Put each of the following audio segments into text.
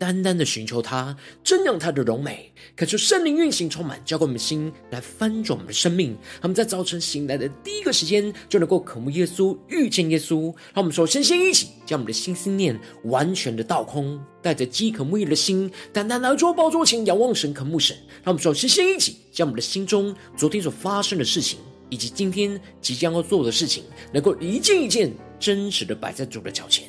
单单的寻求他，瞻仰他的荣美，恳求圣灵运行充满，浇灌我们的心，来翻转我们的生命。他们在早晨醒来的第一个时间，就能够渴慕耶稣，遇见耶稣。让我们首先先一起将我们的心思念完全的倒空，带着饥渴慕义的心，单单来到宝座前仰望神，渴慕神。让我们首先先一起将我们的心中昨天所发生的事情，以及今天即将要做的事情，能够一件一件真实的摆在主的脚前。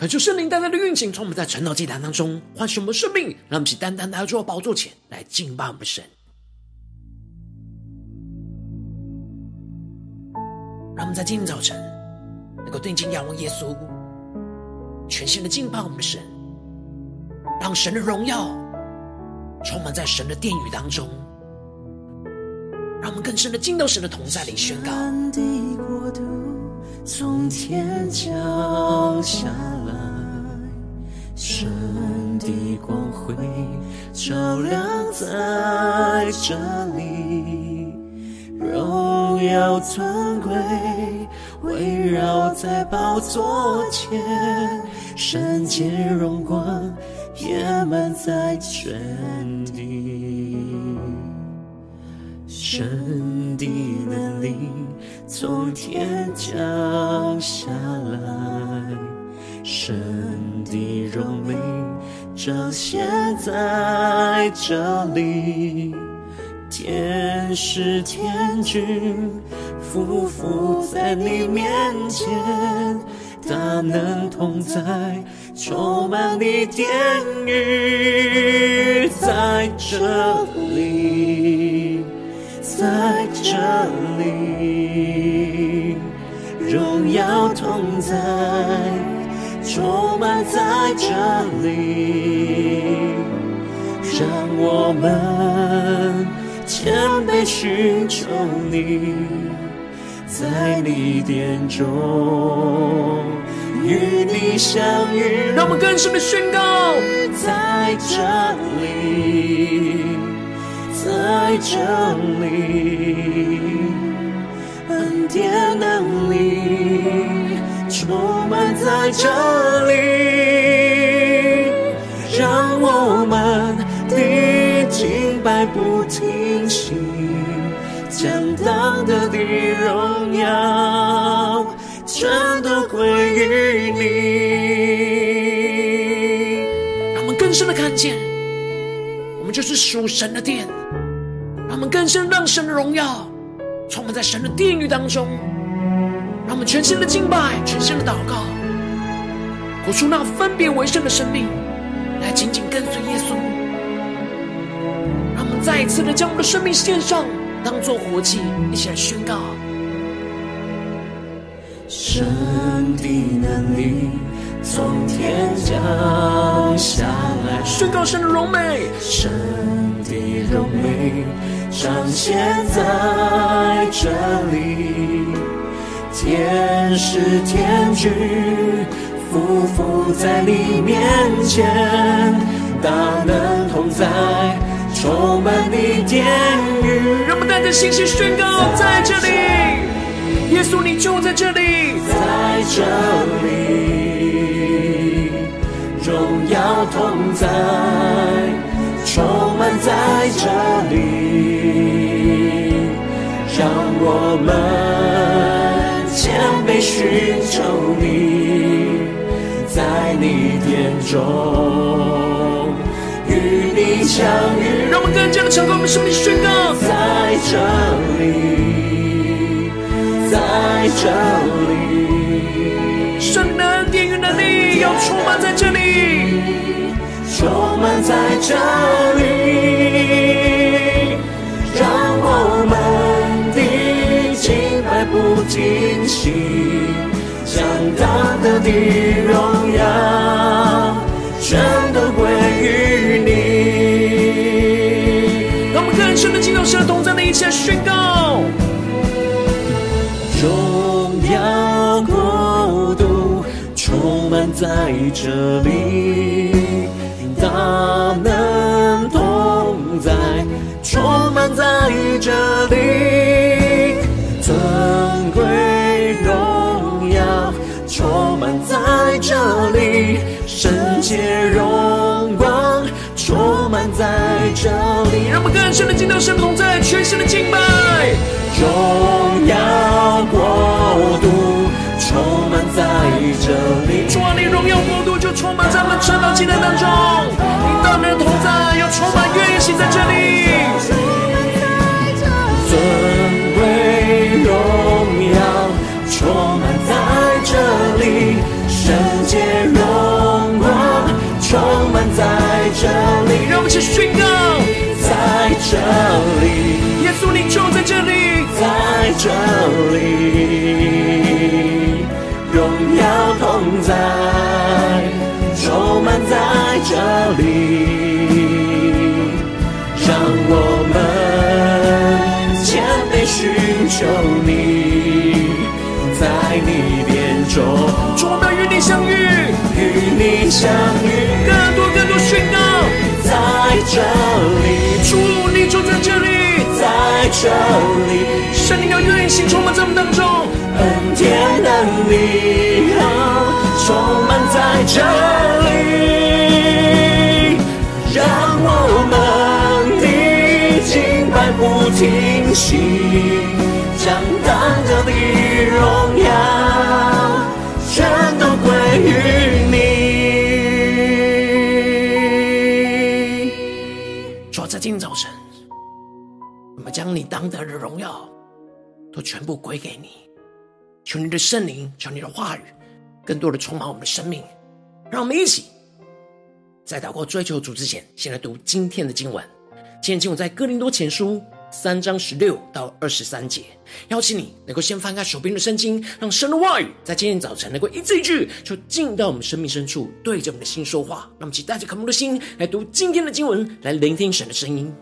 恳求圣灵单单的运行，从我们在晨祷祭坛当中唤醒我们的生命，让我们起单单来到宝座前来敬拜我们的神。让我们在今天早晨能够定睛仰望耶稣，全心的敬拜我们的神，让神的荣耀充满在神的殿宇当中，让我们更深的进到神的同在里宣告。从天降下，神的光辉照亮在这里，荣耀尊贵围绕在宝座前，圣洁荣光充满在全地，神的能力。从天降下来，神的荣美彰显在这里，天使天君匍匐在你面前，大能同在，充满你殿宇在这里。在这里，荣耀同在，充满在这里，让我们谦卑寻求你，在你殿中与你相遇。让我们更深的宣告，在这里。在这里，恩典能力我们在这里，让我们的敬拜不停息，将当得的荣耀全都归于你。让我们更深的看见，我们就是属神的殿。让我们更深让神的荣耀充满在神的殿宇当中，让我们全新的敬拜，全新的祷告，活出那分别为圣的生命，来紧紧跟随耶稣。让我们再一次的将我们的生命献上，当做活祭，一起来宣告：神的能力从天降下来，宣告神的荣美，神的荣美。彰显在这里，天使天军匍匐在你面前，大能同在，充满你殿宇。让我们带着信心宣告，在这里，耶稣你就在这里，在这里，荣耀同在。充满在这里，让我们谦卑寻求你，在你殿中与你相遇。让我们更加的敞开我们生命宣告，在这里，在这里，圣灵的恩典与能力要充满在这里，充满在这荣耀全都归于你。让我们更深的进入神同在的一切宣告。荣耀国度充满在这里，大能同在充满在这里，这里，圣洁荣光充满在这里。让我们更深的进到神同在，全新的敬拜。荣耀国度充满在这里，主啊，你荣耀国度就充满在我们晨祷祭坛当中。你大能同在，要充满运行在这里。尊贵荣耀充满在。这里，圣洁荣光充满在这里。让我们一起宣告，在这里，耶稣你就在这里，在这里，荣耀同在，充满在这里，让我们谦卑寻求你，与你相遇，更多更多宣告，在这里，主你就在这里，在这里，神灵要运行充满在我们当中，恩典能力充满在这里，让我们的敬拜不停息，将当得的荣将你当得的荣耀都全部归给你。求你的圣灵，求你的话语，更多的充满我们的生命。让我们一起在祷告追求主之前，先来读今天的经文。今天经文在哥林多前书。三章十六到二十三节，邀请你能够先翻开手边的圣经，让神的话语在今天早晨能够一字一句，就进到我们生命深处，对着我们的心说话。让我们一起带着渴慕的心来读今天的经文，来聆听神的声音。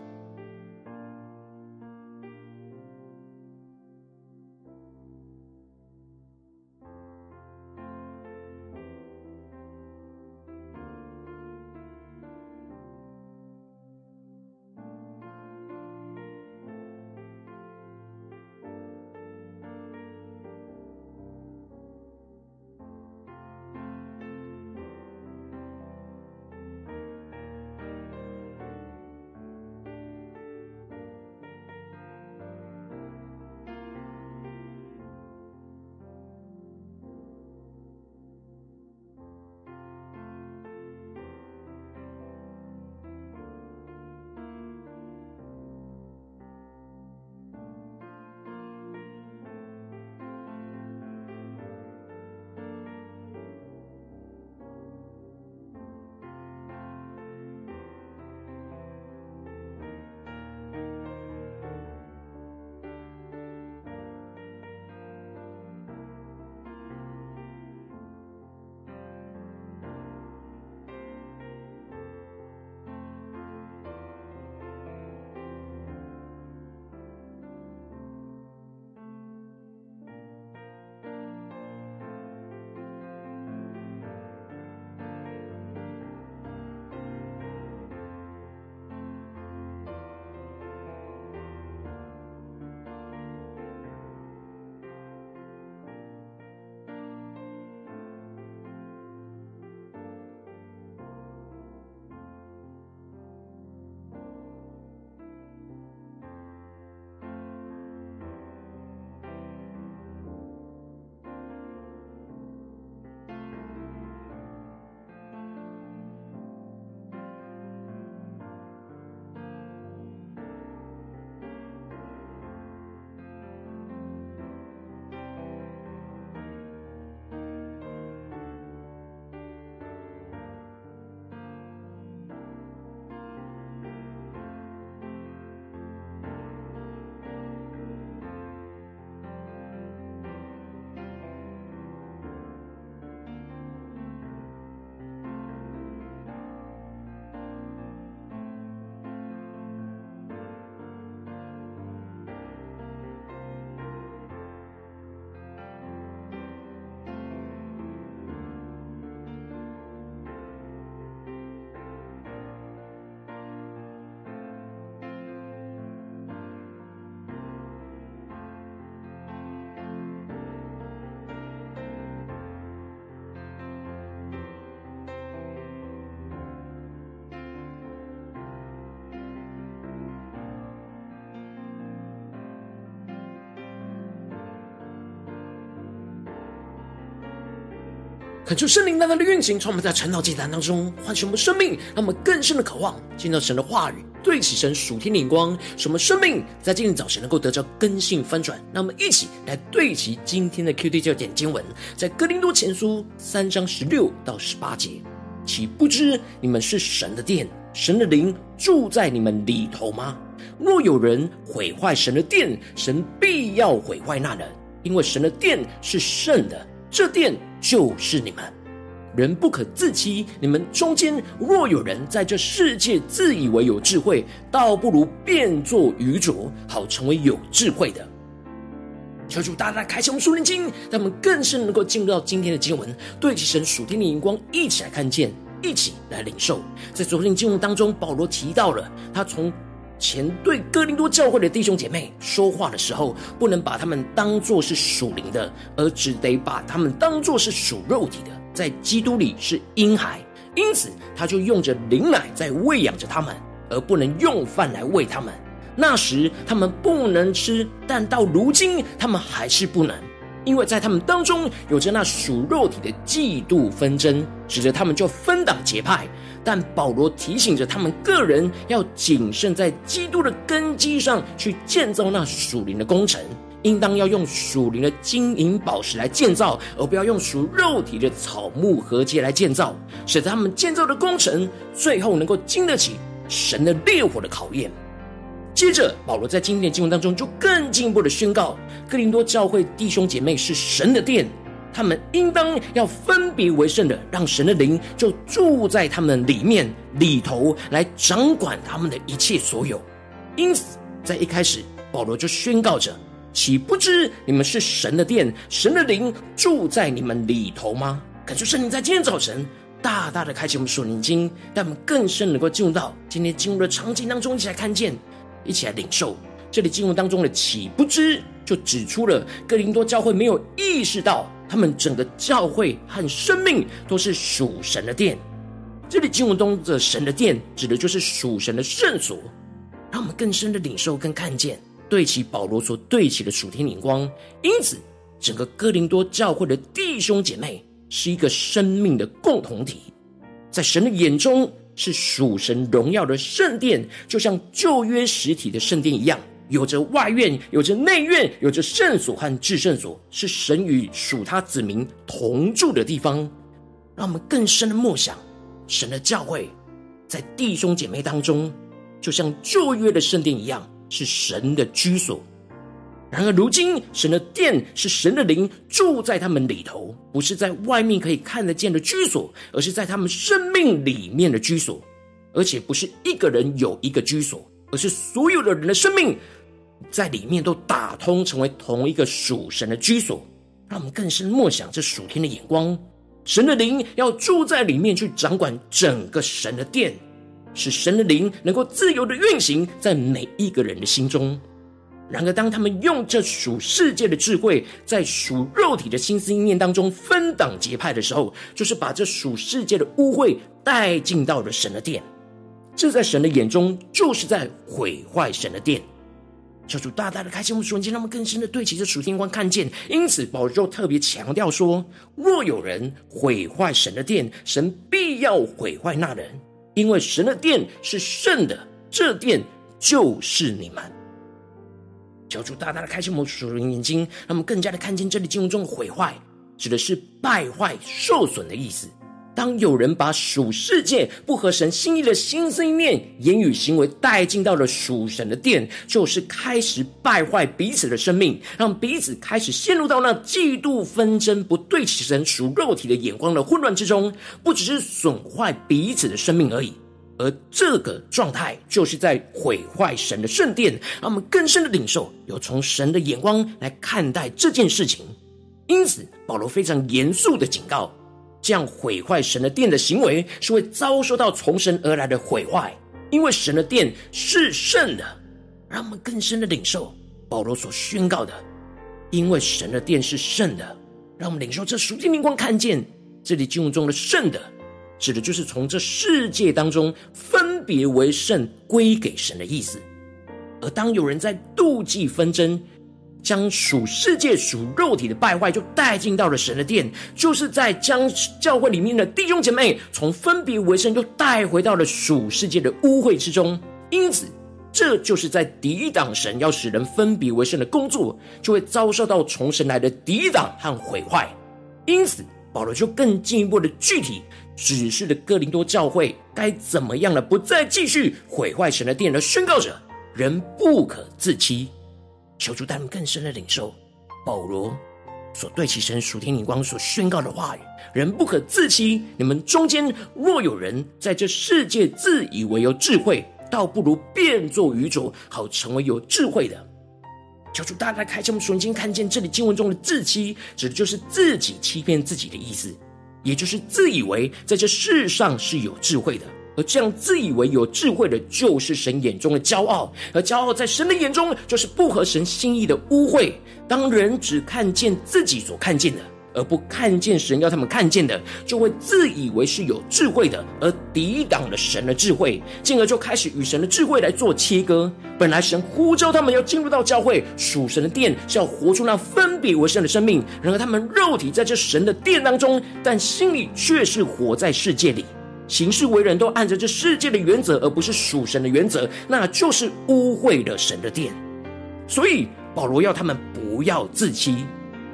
恳求圣灵大大的运行，从我们在晨祷祭坛当中唤醒我们生命，让我们更深的渴望见到神的话语，对齐神属天的眼光，使我们生命在今天早晨能够得到更新翻转。让我们一起来对齐今天的 QD 教点经文，在哥林多前书三章十六到十八节，岂不知你们是神的殿，神的灵住在你们里头吗？若有人毁坏神的殿，神必要毁坏那人，因为神的殿是圣的。这殿就是你们，人不可自欺。你们中间若有人在这世界自以为有智慧，倒不如变作愚拙，好成为有智慧的。求主大大开启我们属灵经，让我们更是能够进入到今天的经文，对其神属天的眼光，一起来看见，一起来领受。在昨天经文当中，保罗提到了他从。前对哥林多教会的弟兄姐妹说话的时候，不能把他们当作是属灵的，而只得把他们当作是属肉体的，在基督里是婴孩，因此他就用着灵奶在喂养着他们，而不能用饭来喂他们。那时他们不能吃，但到如今他们还是不能。因为在他们当中有着那属肉体的嫉妒纷争，使得他们就分党结派。但保罗提醒着他们个人要谨慎，在基督的根基上去建造那属灵的工程，应当要用属灵的金银宝石来建造，而不要用属肉体的草木禾秸来建造，使得他们建造的工程最后能够经得起神的烈火的考验。接着，保罗在今天的经文当中就更进一步的宣告：哥林多教会弟兄姐妹是神的殿，他们应当要分别为圣的，让神的灵就住在他们里面里头，来掌管他们的一切所有。因此，在一开始，保罗就宣告着：岂不知你们是神的殿，神的灵住在你们里头吗？感谢圣灵在今天早晨大大的开启我们属灵经，让我们更深能够进入到今天进入的场景当中，一起来看见。一起来领受这里经文当中的“岂不知”，就指出了哥林多教会没有意识到，他们整个教会和生命都是属神的殿。这里经文中的“神的殿”指的就是属神的圣所，让我们更深的领受跟看见，对齐保罗所对齐的属天灵光。因此，整个哥林多教会的弟兄姐妹是一个生命的共同体，在神的眼中。是属神荣耀的圣殿，就像旧约实体的圣殿一样，有着外院，有着内院，有着圣所和至圣所，是神与属他子民同住的地方。让我们更深的默想，神的教会在弟兄姐妹当中，就像旧约的圣殿一样，是神的居所。然而，如今神的殿是神的灵住在他们里头，不是在外面可以看得见的居所，而是在他们生命里面的居所。而且不是一个人有一个居所，而是所有的人的生命在里面都打通，成为同一个属神的居所。让我们更深默想这属天的眼光，神的灵要住在里面，去掌管整个神的殿，使神的灵能够自由的运行在每一个人的心中。然而，当他们用这属世界的智慧，在属肉体的心思意念当中分党结派的时候，就是把这属世界的污秽带进到了神的殿。这在神的眼中，就是在毁坏神的殿。求主大大的开心我们属灵眼，让我们更深的对齐这属天光看见。因此，保罗就特别强调说：若有人毁坏神的殿，神必要毁坏那人，因为神的殿是圣的，这殿就是你们。小主大大的开启我们属灵眼睛，让我们更加的看见这里经文中的毁坏，指的是败坏、受损的意思。当有人把属世界不合神心意的心思意念、言语行为带进到了属神的殿，就是开始败坏彼此的生命，让彼此开始陷入到那嫉妒纷争、不对齐神属肉体的眼光的混乱之中，不只是损坏彼此的生命而已。而这个状态就是在毁坏神的圣殿，让我们更深的领受，有从神的眼光来看待这件事情。因此，保罗非常严肃的警告，这样毁坏神的殿的行为是会遭受到从神而来的毁坏，因为神的殿是圣的。让我们更深的领受保罗所宣告的，因为神的殿是圣的，让我们领受这属天灵光，看见这里经文中的圣的。指的就是从这世界当中分别为圣归给神的意思。而当有人在妒忌纷争，将属世界、属肉体的败坏，就带进到了神的殿，就是在将教会里面的弟兄姐妹从分别为圣，又带回到了属世界的污秽之中。因此，这就是在抵挡神要使人分别为圣的工作，就会遭受到从神来的抵挡和毁坏。因此，保罗就更进一步的具体指示的哥林多教会该怎么样了？不再继续毁坏神的殿，而宣告着人不可自欺。求主带领更深的领受保罗所对其神属天灵光所宣告的话语：人不可自欺。你们中间若有人在这世界自以为有智慧，倒不如变作愚拙，好成为有智慧的。求主大大开启我们属灵眼，看见这里经文中的自欺，指的就是自己欺骗自己的意思，也就是自以为在这世上是有智慧的。而这样自以为有智慧的，就是神眼中的骄傲；而骄傲在神的眼中，就是不合神心意的污秽。当人只看见自己所看见的，而不看见神要他们看见的，就会自以为是有智慧的，而抵挡了神的智慧，进而就开始与神的智慧来做切割。本来神呼召他们要进入到教会属神的殿，是要活出那分别为圣的生命。然而他们肉体在这神的殿当中，但心里却是活在世界里。行事为人都按着这世界的原则，而不是属神的原则，那就是污秽了神的殿。所以保罗要他们不要自欺，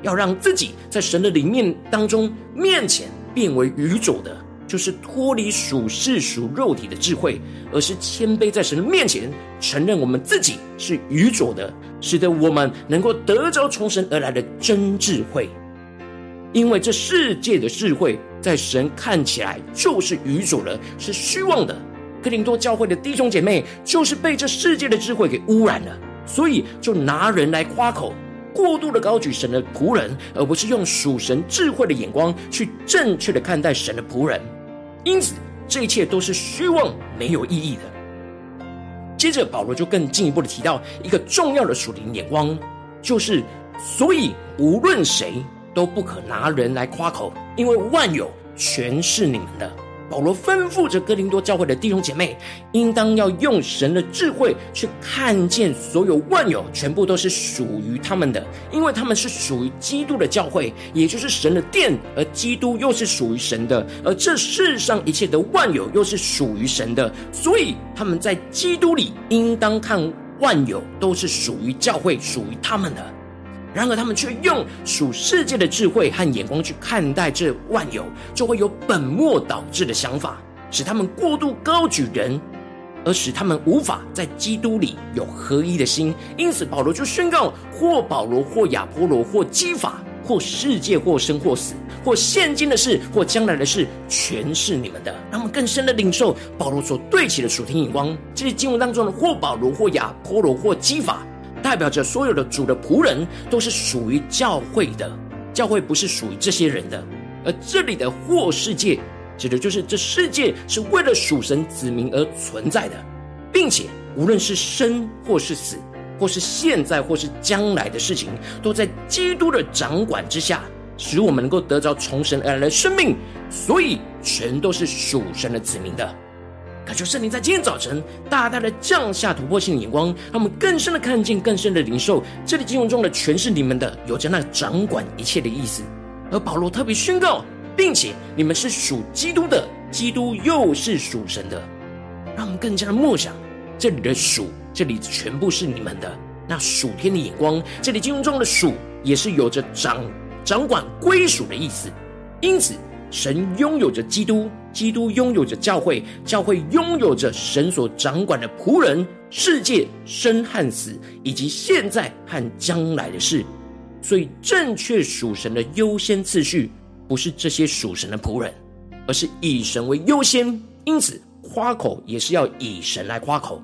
要让自己在神的里面当中面前变为愚拙的，就是脱离属世属肉体的智慧，而是谦卑在神的面前，承认我们自己是愚拙的，使得我们能够得着从神而来的真智慧。因为这世界的智慧，在神看起来就是愚拙的，是虚妄的。克林多教会的弟兄姐妹，就是被这世界的智慧给污染了，所以就拿人来夸口，过度的高举神的仆人，而不是用属神智慧的眼光去正确的看待神的仆人。因此，这一切都是虚妄，没有意义的。接着，保罗就更进一步的提到一个重要的属灵眼光，就是所以无论谁。都不可拿人来夸口，因为万有全是你们的。保罗吩咐着哥林多教会的弟兄姐妹，应当要用神的智慧去看见所有万有，全部都是属于他们的，因为他们是属于基督的教会，也就是神的殿，而基督又是属于神的，而这世上一切的万有又是属于神的，所以他们在基督里应当看万有都是属于教会，属于他们的。然而，他们却用属世界的智慧和眼光去看待这万有，就会有本末倒置的想法，使他们过度高举人，而使他们无法在基督里有合一的心。因此，保罗就宣告：或保罗，或亚波罗，或基法，或世界，或生，或死，或现今的事，或将来的事，全是你们的。让我们更深的领受保罗所对齐的属天眼光。这些经文当中的或保罗，或亚波罗，或基法。代表着所有的主的仆人都是属于教会的，教会不是属于这些人的。而这里的“或世界”指的就是这世界是为了属神子民而存在的，并且无论是生或是死，或是现在或是将来的事情，都在基督的掌管之下，使我们能够得着从神而来的生命。所以，全都是属神的子民的。恳求圣灵在今天早晨大大的降下突破性的眼光，让我们更深的看见、更深的领受这里经文中的全是你们的，有着那掌管一切的意思。而保罗特别宣告，并且你们是属基督的，基督又是属神的，让我们更加的默想这里的属，这里全部是你们的那属天的眼光。这里经文中的属也是有着掌掌管归属的意思，因此。神拥有着基督，基督拥有着教会，教会拥有着神所掌管的仆人、世界、生和死，以及现在和将来的事。所以，正确属神的优先次序，不是这些属神的仆人，而是以神为优先。因此，夸口也是要以神来夸口。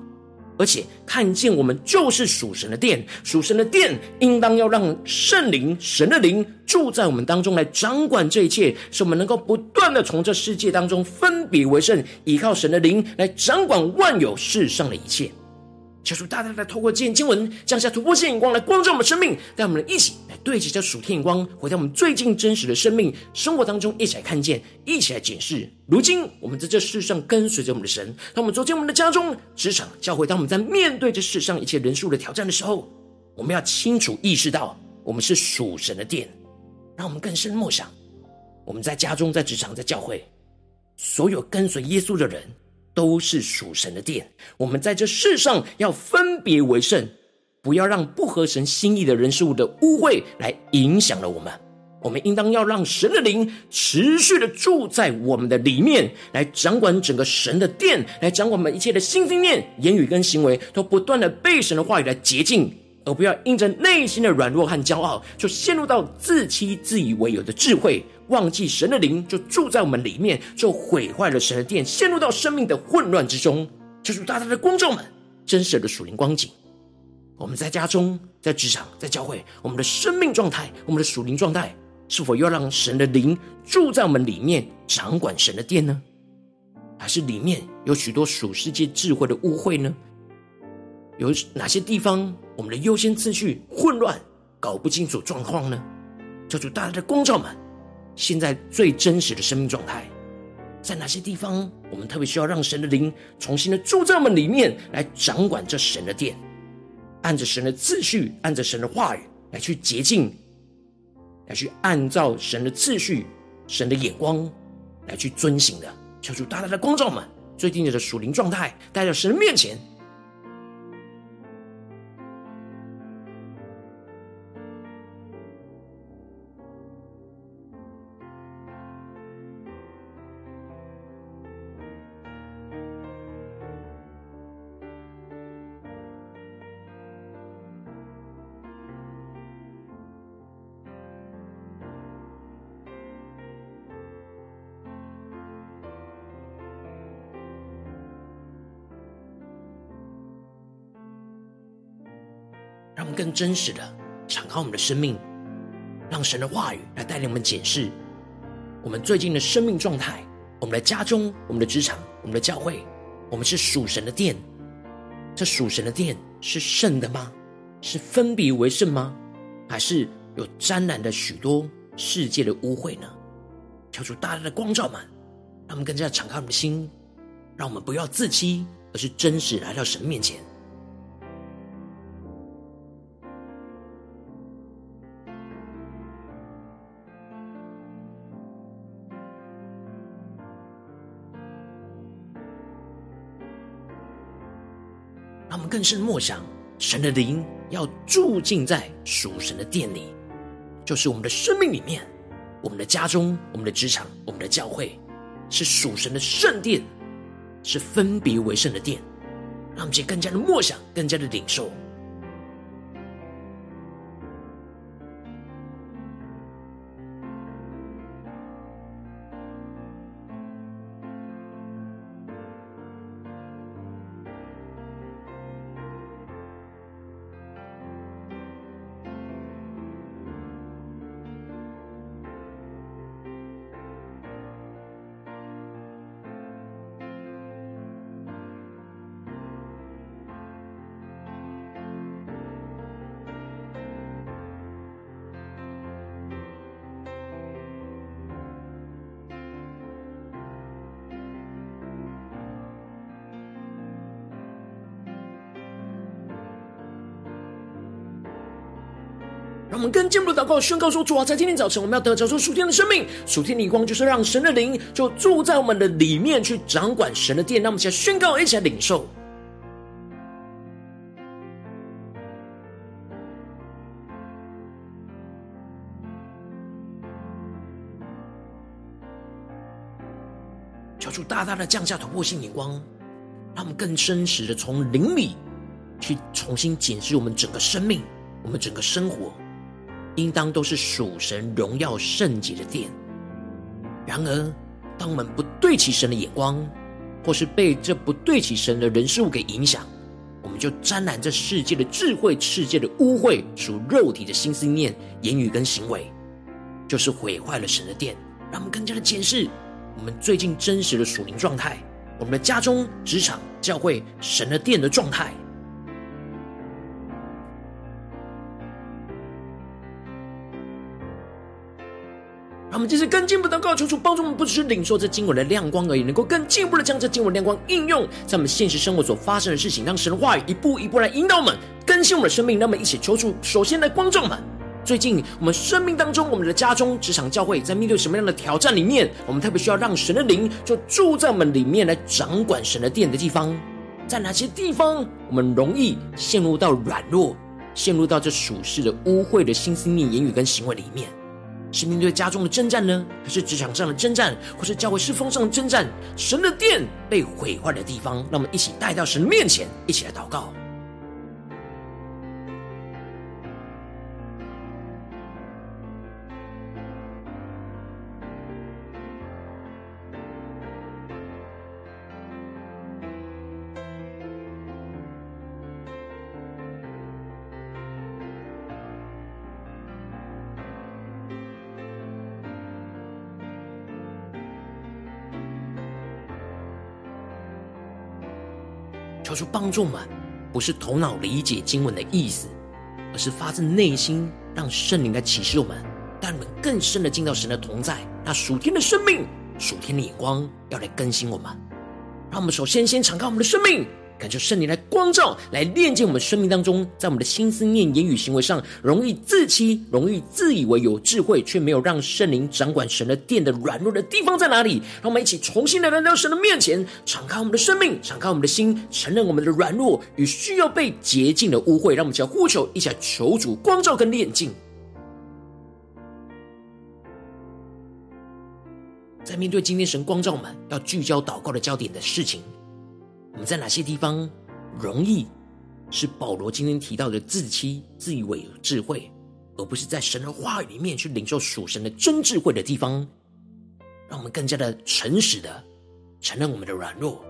而且看见我们就是属神的殿，属神的殿应当要让圣灵、神的灵住在我们当中来掌管这一切，使我们能够不断的从这世界当中分别为圣，依靠神的灵来掌管万有世上的一切。求主大大的透过这经文降下突破性眼光来光照我们生命，带我们一起来对齐这属天眼光，回到我们最近真实的生命生活当中，一起来看见，一起来检视。如今我们在这世上跟随着我们的神，当我们走进我们的家中、职场、教会，当我们在面对这世上一切人数的挑战的时候，我们要清楚意识到，我们是属神的殿，让我们更深默想。我们在家中、在职场、在教会，所有跟随耶稣的人，都是属神的殿。我们在这世上要分别为圣，不要让不合神心意的人事物的污秽来影响了我们。我们应当要让神的灵持续的住在我们的里面，来掌管整个神的殿，来掌管我们一切的心、心念、言语跟行为，都不断的被神的话语来洁净。而不要因着内心的软弱和骄傲，就陷入到自欺自以为有的智慧，忘记神的灵就住在我们里面，就毁坏了神的殿，陷入到生命的混乱之中。求主大大的光照们，真实的属灵光景。我们在家中、在职场、在教会，我们的生命状态、我们的属灵状态，是否要让神的灵住在我们里面，掌管神的殿呢？还是里面有许多属世界智慧的污秽呢？有哪些地方我们的优先次序混乱，搞不清楚状况呢？求主大大的光照们，现在最真实的生命状态，在哪些地方我们特别需要让神的灵重新的住在我们里面，来掌管这神的殿，按着神的秩序，按着神的话语来去洁净，来去按照神的秩序、神的眼光来去遵行的。求主大大的光照们，最近的属灵状态带到神的面前。真实的敞开我们的生命，让神的话语来带领我们检视我们最近的生命状态。我们的家中、我们的职场、我们的教会，我们是属神的殿。这属神的殿是圣的吗？是分别为圣吗？还是有沾染的许多世界的污秽呢？求主大大的光照们，让我们更加敞开我们的心，让我们不要自欺，而是真实来到神面前。他们更是默想，神的灵要住进在属神的殿里，就是我们的生命里面，我们的家中、我们的职场、我们的教会，是属神的圣殿，是分别为圣的殿。让我们更加的默想，更加的领受。更进一步的祷告，宣告说：主啊，在今天早晨，我们要得着这属天的生命，属天的光，就是让神的灵就住在我们的里面，去掌管神的殿。让我们一起来宣告，一起来领受。求主大大的降下突破性眼光，让我们更真实的从灵里去重新检视我们整个生命，我们整个生活。应当都是属神荣耀圣洁的殿。然而，当我们不对齐神的眼光，或是被这不对齐神的人事物给影响，我们就沾染这世界的智慧、世界的污秽，属肉体的心思念、言语跟行为，就是毁坏了神的殿。让我们更加的检视我们最近真实的属灵状态，我们的家中、职场、教会、神的殿的状态。让我们继续更进一步的告，求主帮助我们，不只是领受这经文的亮光而已，能够更进一步的将这经文亮光应用在我们现实生活所发生的事情，让神话语一步一步来引导我们，更新我们的生命。那么，一起求主，首先来光照们。最近我们生命当中，我们的家中、职场、教会，在面对什么样的挑战里面，我们特别需要让神的灵就住在我们里面，来掌管神的殿的地方，在哪些地方我们容易陷入到软弱，陷入到这属世的污秽的心思念、言语跟行为里面？是面对家中的征战呢，还是职场上的征战，或是教会侍奉上的征战？神的殿被毁坏的地方，让我们一起带到神面前，一起来祷告。求主帮助们，不是头脑理解经文的意思，而是发自内心，让圣灵来启示我们，带我们更深的进到神的同在。那属天的生命、属天的眼光，要来更新我们。让我们首先先敞开我们的生命。感受圣灵来光照，来炼净我们生命当中，在我们的心思念、言语、行为上，容易自欺，容易自以为有智慧，却没有让圣灵掌管神的殿的软弱的地方在哪里？让我们一起重新来到神的面前，敞开我们的生命，敞开我们的心，承认我们的软弱与需要被洁净的污秽。让我们只要呼求，一起来求主光照跟炼净。在面对今天神光照我们要聚焦祷告的焦点的事情。我们在哪些地方容易是保罗今天提到的自欺、自以为有智慧，而不是在神的话语里面去领受属神的真智慧的地方？让我们更加的诚实的承认我们的软弱，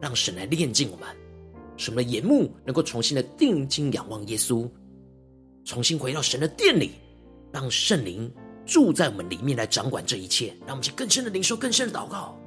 让神来炼净我们，使我们的眼目能够重新的定睛仰望耶稣，重新回到神的殿里，让圣灵住在我们里面来掌管这一切，让我们去更深的领受、更深的祷告。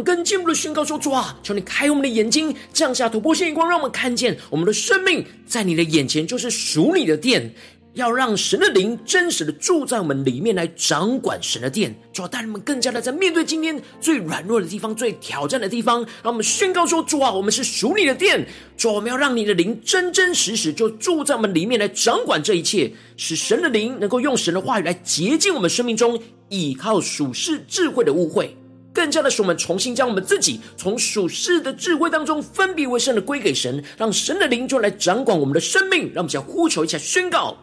们更进一步的宣告说：“主啊，求你开我们的眼睛，降下突破性眼光，让我们看见我们的生命在你的眼前就是属你的殿。要让神的灵真实的住在我们里面，来掌管神的殿。主啊，带人们更加的在面对今天最软弱的地方、最挑战的地方，让我们宣告说：主啊，我们是属你的殿。主啊，我们要让你的灵真真实实就住在我们里面，来掌管这一切，使神的灵能够用神的话语来洁净我们生命中倚靠属世智慧的误会。”更加的使我们重新将我们自己从属世的智慧当中分别为圣的归给神，让神的灵就来掌管我们的生命。让我们想呼求一下宣告，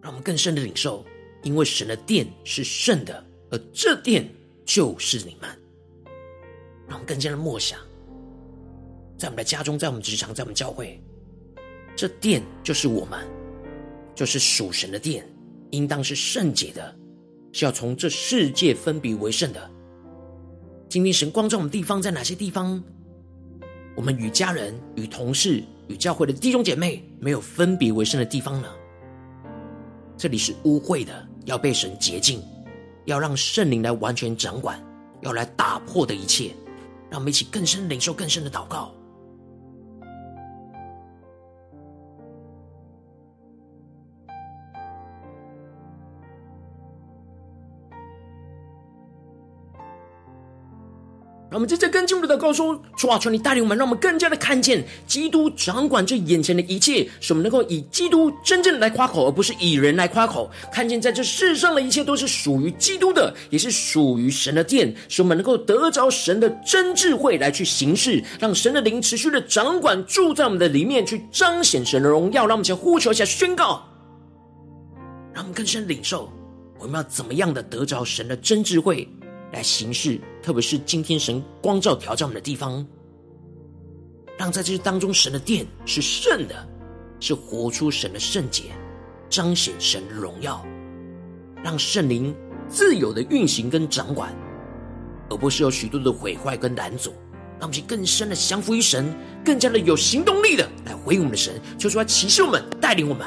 让我们更深的领受，因为神的殿是圣的，而这殿就是你们。更加的默想，在我们的家中，在我们职场，在我们教会，这殿就是我们，就是属神的殿，应当是圣洁的，是要从这世界分别为圣的。今天神光照我们地方在哪些地方？我们与家人、与同事、与教会的弟兄姐妹没有分别为圣的地方呢？这里是污秽的，要被神洁净，要让圣灵来完全掌管，要来打破的一切。让我们一起更深领受更深的祷告。我们在这更进步的告说：主啊，求你带领我们，让我们更加的看见基督掌管这眼前的一切，使我们能够以基督真正来夸口，而不是以人来夸口。看见在这世上的一切都是属于基督的，也是属于神的殿，使我们能够得着神的真智慧来去行事，让神的灵持续的掌管住在我们的里面，去彰显神的荣耀。让我们先呼求一下宣告，让我们更深领受，我们要怎么样的得着神的真智慧。来行事，特别是今天神光照挑战我们的地方，让在这当中，神的殿是圣的，是活出神的圣洁，彰显神的荣耀，让圣灵自由的运行跟掌管，而不是有许多的毁坏跟拦阻。让我们去更深的降服于神，更加的有行动力的来回应我们的神，求主来启示我们，带领我们。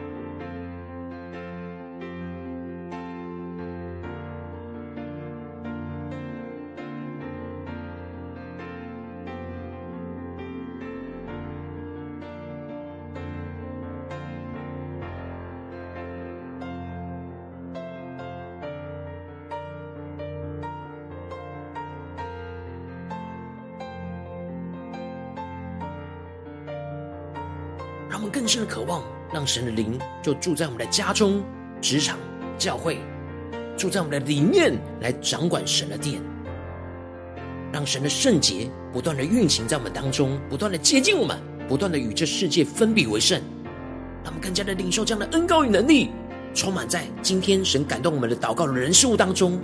我们更深的渴望，让神的灵就住在我们的家中、职场、教会，住在我们的里面，来掌管神的殿，让神的圣洁不断的运行在我们当中，不断的接近我们，不断的与这世界分别为圣，让我们更加的领受这样的恩膏与能力，充满在今天神感动我们的祷告的人事物当中。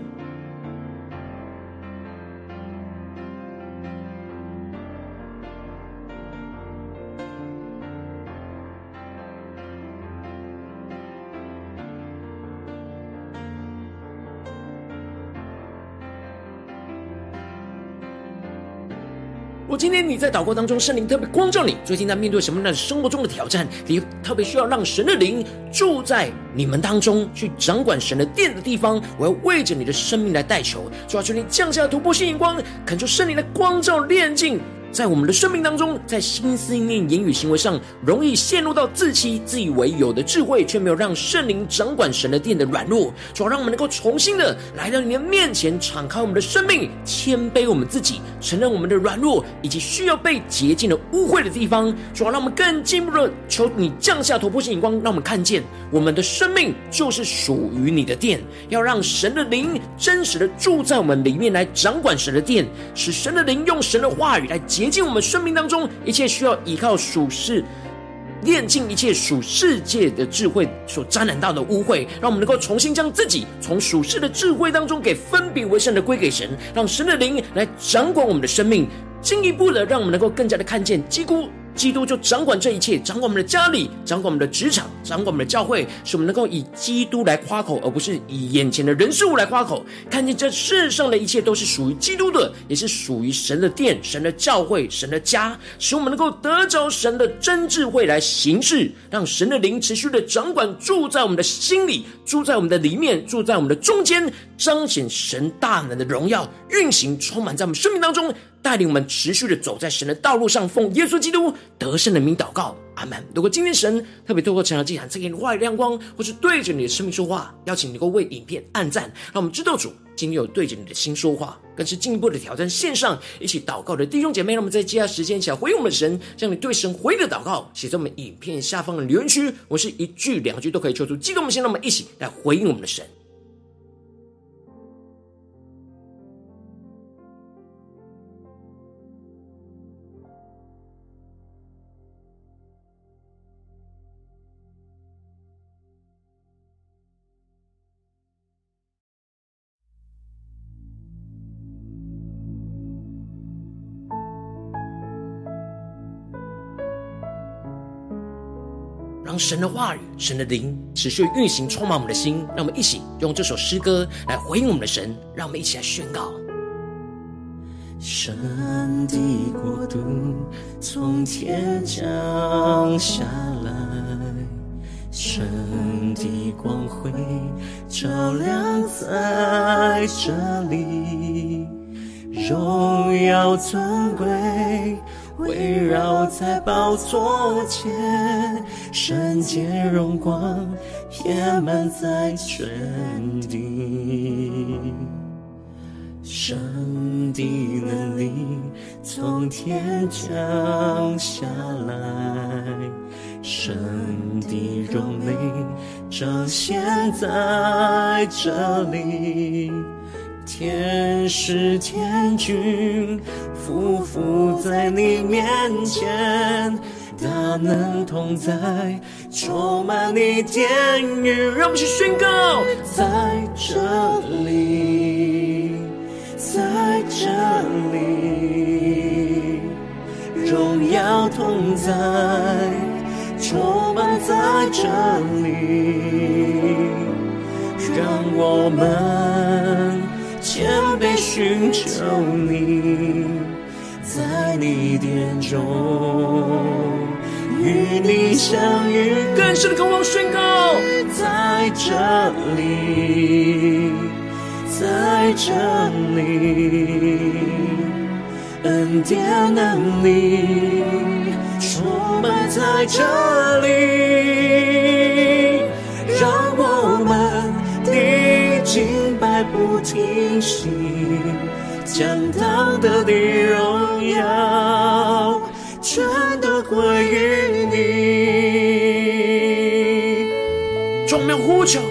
今天你在祷告当中，圣灵特别光照你，最近在面对什么样的生活中的挑战？你特别需要让神的灵住在你们当中，去掌管神的殿的地方。我要为着你的生命来代求，主要求你降下突破性眼光，恳求圣灵的光照炼净。在我们的生命当中，在心思意念、言语行为上，容易陷入到自欺、自以为有的智慧，却没有让圣灵掌管神的殿的软弱。主要让我们能够重新的来到你的面前，敞开我们的生命，谦卑我们自己，承认我们的软弱以及需要被洁净的污秽的地方。主要让我们更进一步的求你降下突破性眼光，让我们看见我们的生命就是属于你的殿，要让神的灵真实的住在我们里面，来掌管神的殿，使神的灵用神的话语来洁净我们生命当中一切需要依靠属世，炼尽一切属世界的智慧所沾染到的污秽，让我们能够重新将自己从属世的智慧当中给分别为圣的归给神，让神的灵来掌管我们的生命，进一步的让我们能够更加的看见基督。基督就掌管这一切，掌管我们的家里，掌管我们的职场，掌管我们的教会，使我们能够以基督来夸口，而不是以眼前的人事物来夸口。看见这世上的一切都是属于基督的，也是属于神的殿、神的教会、神的家，使我们能够得着神的真智慧来行事，让神的灵持续的掌管，住在我们的心里，住在我们的里面，住在我们的中间，彰显神大能的荣耀运行，充满在我们生命当中。带领我们持续的走在神的道路上，奉耶稣基督得胜的名祷告，阿门。如果今天神特别透过晨祷祭坛赐给你话语亮光，或是对着你的生命说话，邀请你能够为影片按赞，让我们知道主今天有对着你的心说话，更是进一步的挑战线上一起祷告的弟兄姐妹。让我们在接下来时间一起来回应我们的神，将你对神回应的祷告写在我们影片下方的留言区，我是一句两句都可以求出激动的心，让我们一起来回应我们的神。神的话语、神的灵持续运行，充满我们的心。让我们一起用这首诗歌来回应我们的神。让我们一起来宣告：神的国度从天降下来，神的光辉照亮在这里，荣耀尊贵。围绕在宝座前，圣洁荣光遍满在全地，神的能力从天降下来，神的荣美彰显在这里。天使天军匍匐在你面前，大能同在，充满你殿宇。让我们去宣告，在这里，在这里，荣耀同在，充满在这里，让我们寻求你，在你殿中与你相遇。更深的渴望宣告，在这里，在这里，恩典能力充满在这里，让我们的敬拜不停息，将当得的荣耀全都归于你。众妙呼求，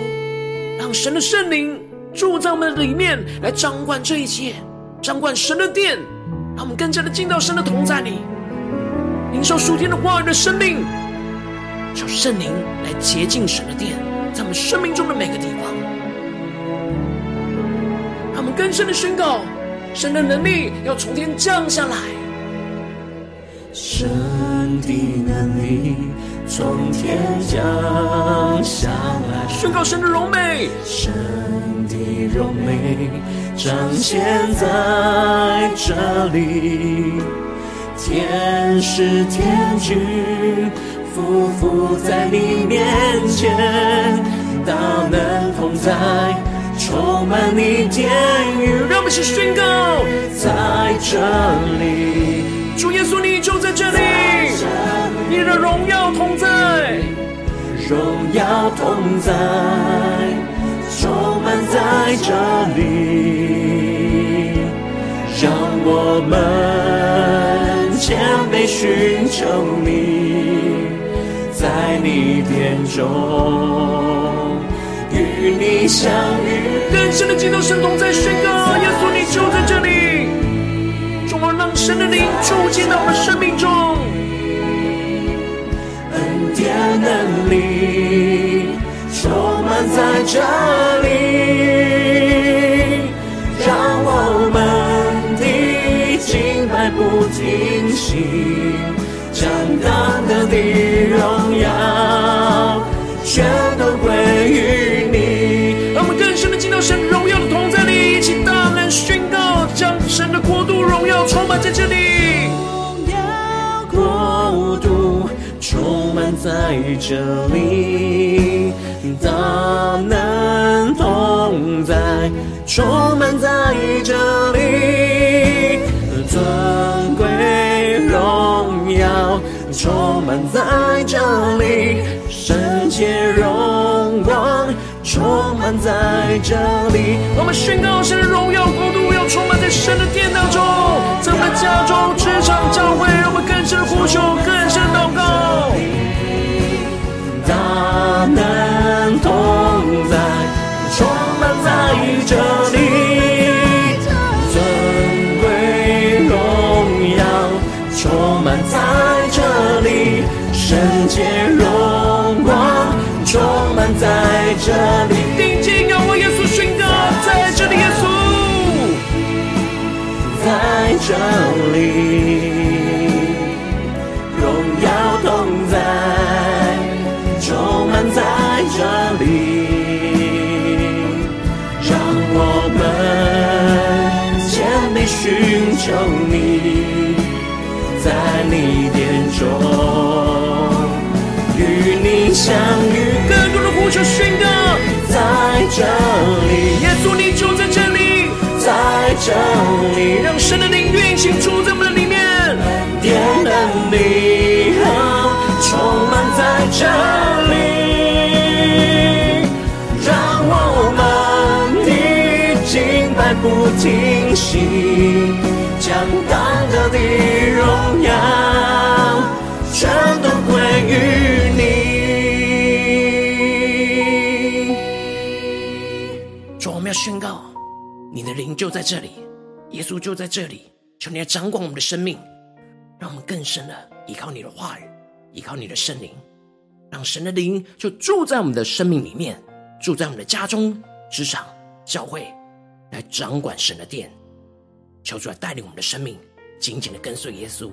让神的圣灵住在我们里面，来掌管这一切，掌管神的殿，让我们更加的进到神的同在里。领受属天的话语的生命，求圣灵来洁净神的殿，在我们生命中的每个地方，让我们更深的宣告，神的能力要从天降下来，神的能力从天降下来，宣告神的荣美，神的荣美彰显在这里。天使天军匍匐在你面前，大能同在，充满你殿宇。让我们一起宣告，在这里，主耶稣，你就在这里，你的荣耀同在，荣耀同在，充满在这里，让我们。谦卑寻求你，在你殿中你相遇。更深的敬拜神同在宣告，耶稣你就在这里，主啊，让神的灵住进到我们生命中，恩典能力充满在这里。不停息，将当得的荣耀全都归于神的国度荣耀充满在这里。荣耀国度充满在这里，大能同在，充满在这里。尊贵荣耀充满在这里，圣洁荣光充满在这里。我们宣告神的荣耀在神的殿当中，在我们的家中、职场、教会，让我们更深呼求，更深祷告。大能同在，充满在这里。里，荣耀同在，充满在这里，让我们谦卑寻求你。在你殿中与你相遇，更多的呼求宣告，在这里，耶稣你就在这里，在这里，停息。将当得的荣耀全都归于你。主，我们要宣告，你的灵就在这里，耶稣就在这里。求你来掌管我们的生命，让我们更深的依靠你的话语，依靠你的圣灵，让神的灵就住在我们的生命里面，住在我们的家中、职场、教会，来掌管神的殿。求主来带领我们的生命，紧紧的跟随耶稣。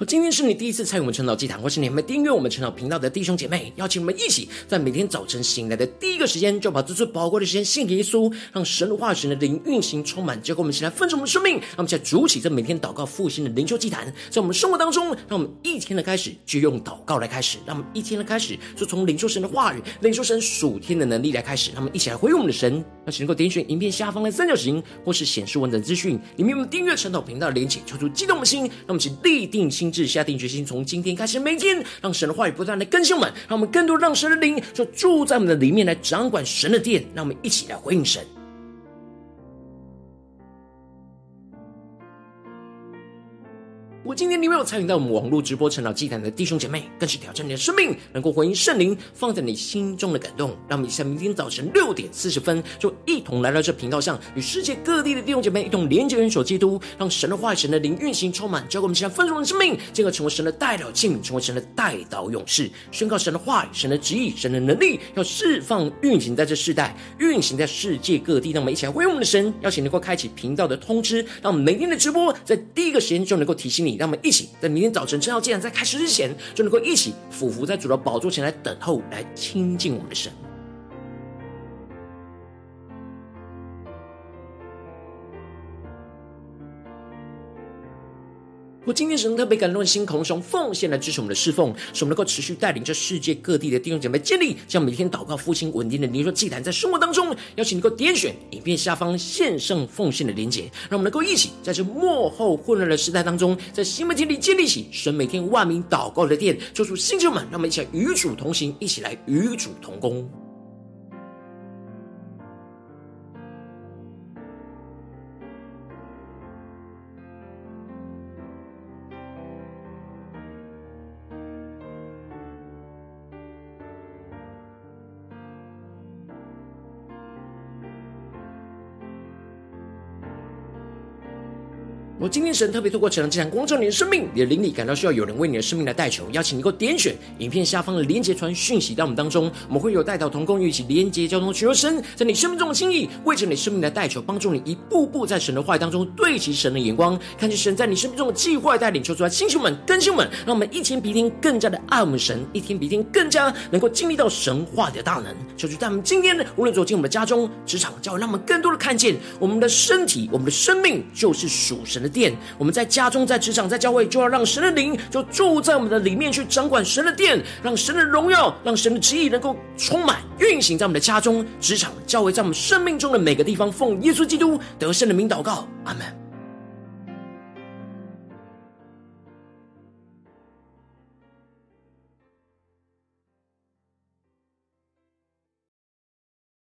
我今天是你第一次参与我们晨祷祭坛，或是你还没订阅我们晨祷频道的弟兄姐妹，邀请我们一起在每天早晨醒来的第一个时间，就把这最宝贵的时间献给耶稣，让神的话语、神的灵运行充满，结果我们一起来分盛我们的生命，让我们一起来筑起这每天祷告复兴的灵修祭坛，在我们生活当中，让我们一天的开始就用祷告来开始，让我们一天的开始就从领受神的话语、领受神属天的能力来开始，让我们一起来回应我们的神。邀请能够点选影片下方的三角形，或是显示完整资讯里面我们订阅晨祷频道的连结，求出激动的心，让我们一起立定心志，下定决心。从今天开始，每天让神的话语不断的更新我们，让我们更多让神的灵就住在我们的里面，来掌管神的殿。让我们一起来回应神。我今天你没有参与到我们网络直播晨祷祭坛的弟兄姐妹，更是挑战你的生命，能够回应圣灵放在你心中的感动。让我们一起在明天早晨六点四十分，就一同来到这频道上，与世界各地的弟兄姐妹一同连接、元首基督，让神的话语、神的灵运行充满，教给我们现在丰盛的生命，进而成为神的代表器皿，成为神的代祷勇士，宣告神的话语、神的旨意、神的能力，要释放运行在这世代，运行在世界各地。让我们一起来回应我们的神，邀请能够开启频道的通知，让我们每天的直播在第一个时间就能够提醒你。让我们一起在明天早晨正要竟然在开始之前，就能够一起俯伏在主的宝座前来等候，来亲近我们的神。我今天神特别感动的心，空中奉献来支持我们的侍奉，使我们能够持续带领着世界各地的弟兄姐妹建立，将每天祷告复兴稳定的灵说祭坛，在生活当中，邀请你能够点选影片下方献上奉献的连结，让我们能够一起在这幕后混乱的时代当中，在新媒体里建立起神每天万名祷告的殿，做出新球们，让我们一起来与主同行，一起来与主同工。今天神特别透过这场这场光照你的生命，你的灵里感到需要有人为你的生命来代求，邀请你能够点选影片下方的连结传讯息到我们当中，我们会有带到同工一起连结交通，寻求神在你生命中的心意，为着你生命的代求，帮助你一步步在神的话语当中对齐神的眼光，看见神在你生命中的计划带领，求出来星球们、更新们，让我们一天比一天更加的爱我们神，一天比一天更加能够经历到神话的大能。求主在我们今天无论走进我们的家中、职场、教会，让我们更多的看见我们的身体、我们的生命就是属神的。殿，我们在家中、在职场、在教会，就要让神的灵就住在我们的里面，去掌管神的殿，让神的荣耀、让神的旨意能够充满运行在我们的家中、职场、教会，在我们生命中的每个地方。奉耶稣基督得胜的名祷告，阿门。